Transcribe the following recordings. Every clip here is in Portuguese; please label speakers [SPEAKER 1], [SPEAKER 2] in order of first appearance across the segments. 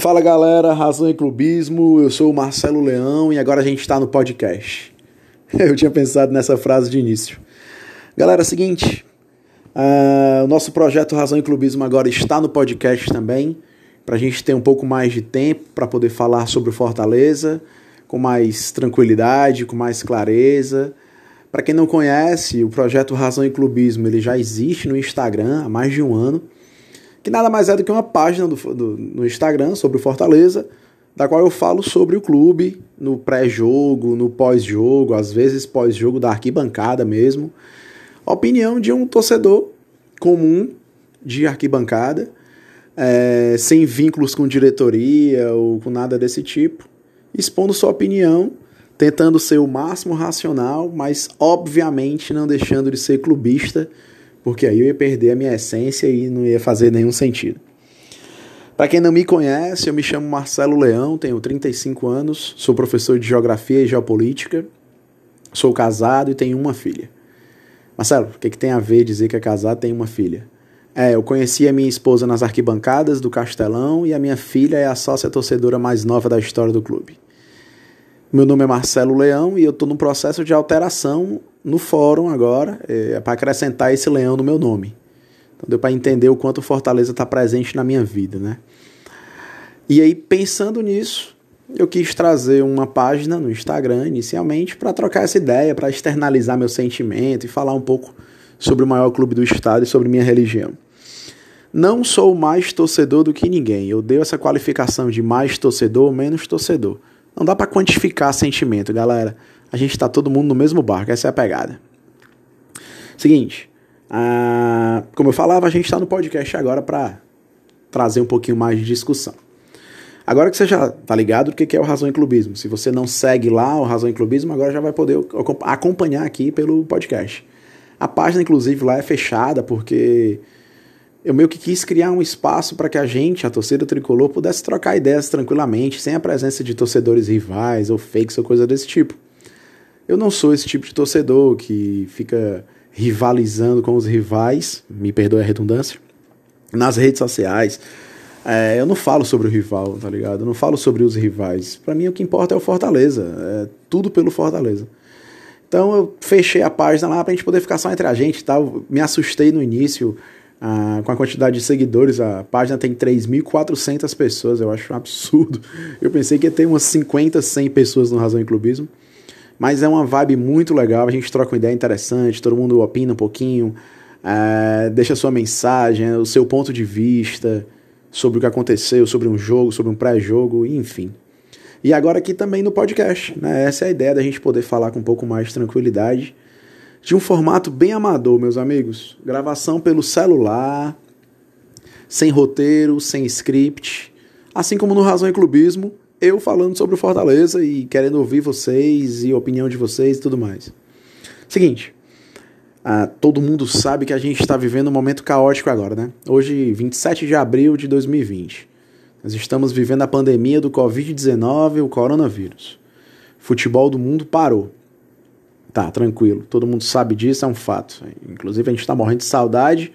[SPEAKER 1] Fala galera, Razão e Clubismo, eu sou o Marcelo Leão e agora a gente está no podcast. Eu tinha pensado nessa frase de início. Galera, é o seguinte, uh, o nosso projeto Razão e Clubismo agora está no podcast também, para a gente ter um pouco mais de tempo para poder falar sobre o Fortaleza com mais tranquilidade, com mais clareza. Para quem não conhece, o projeto Razão e Clubismo ele já existe no Instagram há mais de um ano que nada mais é do que uma página do, do, no Instagram sobre o Fortaleza, da qual eu falo sobre o clube no pré-jogo, no pós-jogo, às vezes pós-jogo da arquibancada mesmo. A opinião de um torcedor comum de arquibancada, é, sem vínculos com diretoria ou com nada desse tipo, expondo sua opinião, tentando ser o máximo racional, mas obviamente não deixando de ser clubista porque aí eu ia perder a minha essência e não ia fazer nenhum sentido. Para quem não me conhece, eu me chamo Marcelo Leão, tenho 35 anos, sou professor de Geografia e Geopolítica, sou casado e tenho uma filha. Marcelo, o que, que tem a ver dizer que é casado e tem uma filha? É, eu conheci a minha esposa nas arquibancadas do Castelão e a minha filha é a sócia torcedora mais nova da história do clube. Meu nome é Marcelo Leão e eu estou num processo de alteração no fórum agora, é, para acrescentar esse leão no meu nome. Então deu para entender o quanto Fortaleza está presente na minha vida, né? E aí, pensando nisso, eu quis trazer uma página no Instagram inicialmente para trocar essa ideia, para externalizar meu sentimento e falar um pouco sobre o maior clube do estado e sobre minha religião. Não sou mais torcedor do que ninguém. Eu dei essa qualificação de mais torcedor ou menos torcedor. Não dá para quantificar sentimento, galera. A gente está todo mundo no mesmo barco, essa é a pegada. Seguinte, como eu falava, a gente está no podcast agora para trazer um pouquinho mais de discussão. Agora que você já tá ligado o que é o Razão em Clubismo, se você não segue lá o Razão em Clubismo, agora já vai poder acompanhar aqui pelo podcast. A página, inclusive, lá é fechada porque eu meio que quis criar um espaço para que a gente, a torcida tricolor, pudesse trocar ideias tranquilamente, sem a presença de torcedores rivais ou fakes ou coisa desse tipo. Eu não sou esse tipo de torcedor que fica rivalizando com os rivais, me perdoe a redundância, nas redes sociais. É, eu não falo sobre o rival, tá ligado? Eu não falo sobre os rivais. Para mim o que importa é o Fortaleza, é tudo pelo Fortaleza. Então eu fechei a página lá pra gente poder ficar só entre a gente, tá? Eu me assustei no início ah, com a quantidade de seguidores. A página tem 3.400 pessoas, eu acho um absurdo. Eu pensei que ia ter umas 50, 100 pessoas no Razão em Clubismo. Mas é uma vibe muito legal, a gente troca uma ideia interessante, todo mundo opina um pouquinho, é, deixa sua mensagem, o seu ponto de vista sobre o que aconteceu, sobre um jogo, sobre um pré-jogo, enfim. E agora aqui também no podcast, né? Essa é a ideia da gente poder falar com um pouco mais de tranquilidade, de um formato bem amador, meus amigos. Gravação pelo celular, sem roteiro, sem script, assim como no Razão e Clubismo, eu falando sobre o Fortaleza e querendo ouvir vocês e a opinião de vocês e tudo mais. Seguinte, ah, todo mundo sabe que a gente está vivendo um momento caótico agora, né? Hoje, 27 de abril de 2020. Nós estamos vivendo a pandemia do Covid-19, o coronavírus. Futebol do mundo parou. Tá, tranquilo. Todo mundo sabe disso, é um fato. Inclusive, a gente está morrendo de saudade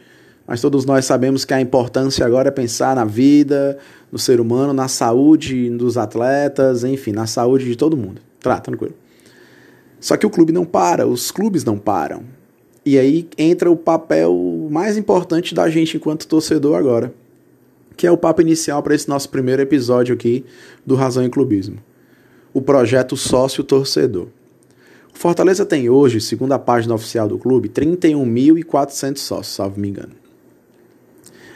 [SPEAKER 1] mas todos nós sabemos que a importância agora é pensar na vida, no ser humano, na saúde dos atletas, enfim, na saúde de todo mundo. Tá, tranquilo. Só que o clube não para, os clubes não param. E aí entra o papel mais importante da gente enquanto torcedor agora, que é o papo inicial para esse nosso primeiro episódio aqui do Razão e Clubismo. O projeto sócio-torcedor. Fortaleza tem hoje, segundo a página oficial do clube, 31.400 sócios, salvo me engano.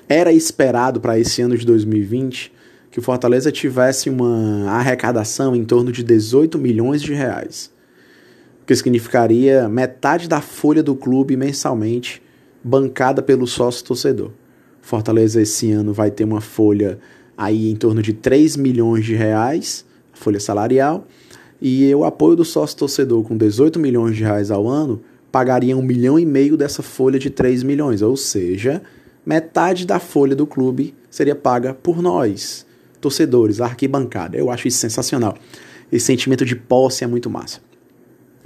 [SPEAKER 1] Era esperado para esse ano de 2020 que o Fortaleza tivesse uma arrecadação em torno de 18 milhões de reais, o que significaria metade da folha do clube mensalmente bancada pelo sócio torcedor. Fortaleza esse ano vai ter uma folha aí em torno de 3 milhões de reais, folha salarial, e o apoio do sócio torcedor com 18 milhões de reais ao ano pagaria um milhão e meio dessa folha de 3 milhões, ou seja, metade da folha do clube seria paga por nós, torcedores, arquibancada. Eu acho isso sensacional. Esse sentimento de posse é muito massa.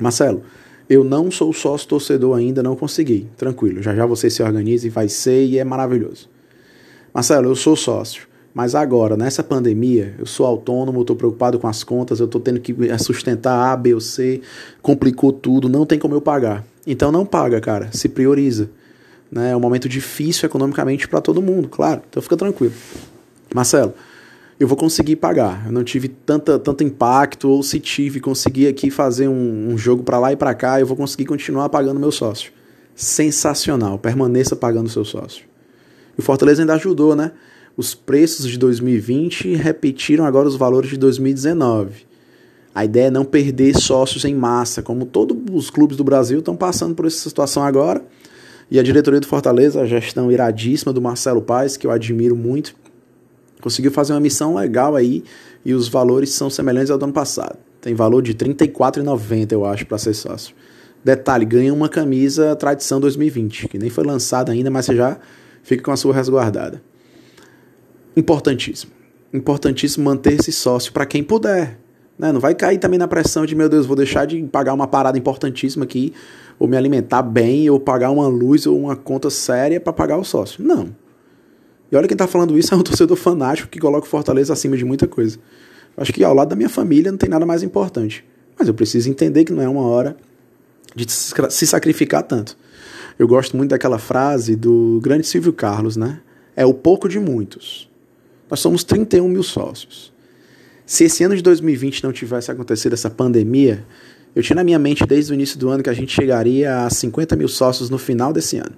[SPEAKER 1] Marcelo, eu não sou sócio torcedor ainda, não consegui. Tranquilo, já já você se organiza e vai ser e é maravilhoso. Marcelo, eu sou sócio. Mas agora, nessa pandemia, eu sou autônomo, estou preocupado com as contas, eu estou tendo que sustentar A, B ou C, complicou tudo, não tem como eu pagar. Então não paga, cara, se prioriza. Né? É um momento difícil economicamente para todo mundo, claro, então fica tranquilo. Marcelo, eu vou conseguir pagar. Eu não tive tanta, tanto impacto, ou se tive, consegui aqui fazer um, um jogo para lá e para cá, eu vou conseguir continuar pagando meu sócio. Sensacional, permaneça pagando seu sócio. E o Fortaleza ainda ajudou, né? Os preços de 2020 repetiram agora os valores de 2019. A ideia é não perder sócios em massa, como todos os clubes do Brasil estão passando por essa situação agora. E a diretoria do Fortaleza, a gestão iradíssima do Marcelo Paes, que eu admiro muito, conseguiu fazer uma missão legal aí e os valores são semelhantes ao do ano passado. Tem valor de R$ 34,90, eu acho, para ser sócio. Detalhe, ganha uma camisa Tradição 2020, que nem foi lançada ainda, mas você já fica com a sua resguardada. Importantíssimo. Importantíssimo manter-se sócio para quem puder. Né? Não vai cair também na pressão de, meu Deus, vou deixar de pagar uma parada importantíssima aqui, ou me alimentar bem, ou pagar uma luz ou uma conta séria para pagar o sócio. Não. E olha quem está falando isso é um torcedor fanático que coloca o Fortaleza acima de muita coisa. Acho que ao lado da minha família não tem nada mais importante. Mas eu preciso entender que não é uma hora de se sacrificar tanto. Eu gosto muito daquela frase do grande Silvio Carlos, né? É o pouco de muitos. Nós somos 31 mil sócios. Se esse ano de 2020 não tivesse acontecido essa pandemia, eu tinha na minha mente desde o início do ano que a gente chegaria a 50 mil sócios no final desse ano.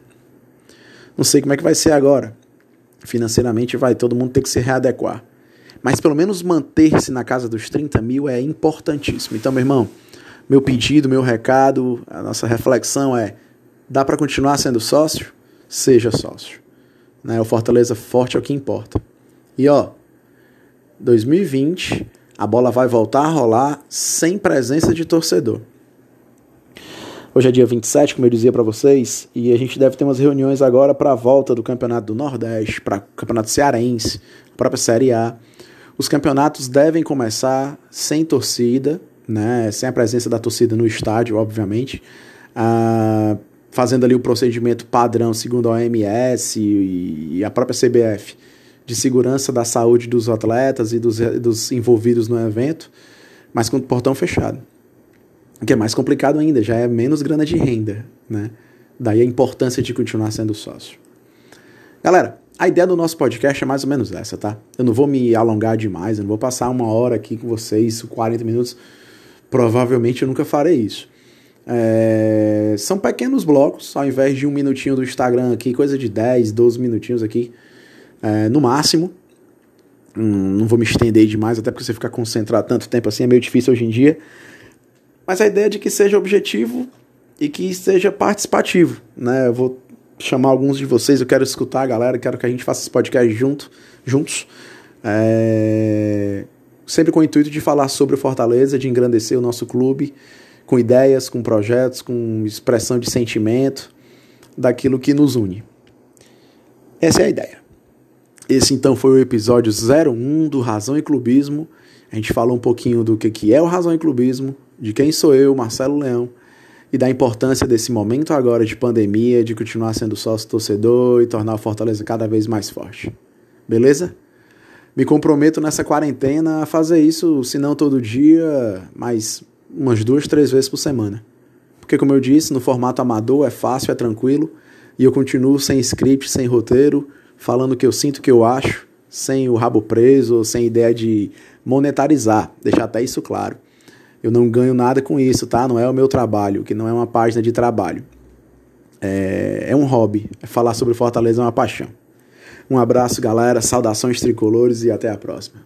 [SPEAKER 1] Não sei como é que vai ser agora. Financeiramente vai todo mundo ter que se readequar. Mas pelo menos manter-se na casa dos 30 mil é importantíssimo. Então, meu irmão, meu pedido, meu recado, a nossa reflexão é: dá para continuar sendo sócio? Seja sócio. Né? O Fortaleza forte é o que importa. E ó, 2020 a bola vai voltar a rolar sem presença de torcedor. Hoje é dia 27, como eu dizia para vocês, e a gente deve ter umas reuniões agora para a volta do Campeonato do Nordeste, para o Campeonato Cearense, a própria Série A. Os campeonatos devem começar sem torcida, né, sem a presença da torcida no estádio, obviamente, ah, fazendo ali o procedimento padrão segundo a OMS e, e a própria CBF de segurança da saúde dos atletas e dos, dos envolvidos no evento, mas com o portão fechado. O que é mais complicado ainda, já é menos grana de renda, né? Daí a importância de continuar sendo sócio. Galera, a ideia do nosso podcast é mais ou menos essa, tá? Eu não vou me alongar demais, eu não vou passar uma hora aqui com vocês, 40 minutos. Provavelmente eu nunca farei isso. É... São pequenos blocos, ao invés de um minutinho do Instagram aqui, coisa de 10, 12 minutinhos aqui é, no máximo. Hum, não vou me estender demais, até porque você ficar concentrado tanto tempo assim é meio difícil hoje em dia. Mas a ideia é de que seja objetivo e que seja participativo. Né? Eu vou chamar alguns de vocês, eu quero escutar a galera, quero que a gente faça esse podcast junto, juntos. É... Sempre com o intuito de falar sobre o Fortaleza, de engrandecer o nosso clube, com ideias, com projetos, com expressão de sentimento, daquilo que nos une. Essa é a ideia. Esse então foi o episódio 01 do Razão e Clubismo. A gente falou um pouquinho do que é o Razão e Clubismo, de quem sou eu, Marcelo Leão, e da importância desse momento agora de pandemia, de continuar sendo sócio torcedor e tornar o Fortaleza cada vez mais forte. Beleza? Me comprometo nessa quarentena a fazer isso, se não todo dia, mas umas duas, três vezes por semana. Porque, como eu disse, no formato amador é fácil, é tranquilo, e eu continuo sem script, sem roteiro, falando o que eu sinto, o que eu acho, sem o rabo preso, sem ideia de monetarizar, deixar até isso claro. Eu não ganho nada com isso, tá? Não é o meu trabalho, que não é uma página de trabalho. É, é um hobby. Falar sobre Fortaleza é uma paixão. Um abraço, galera. Saudações tricolores e até a próxima.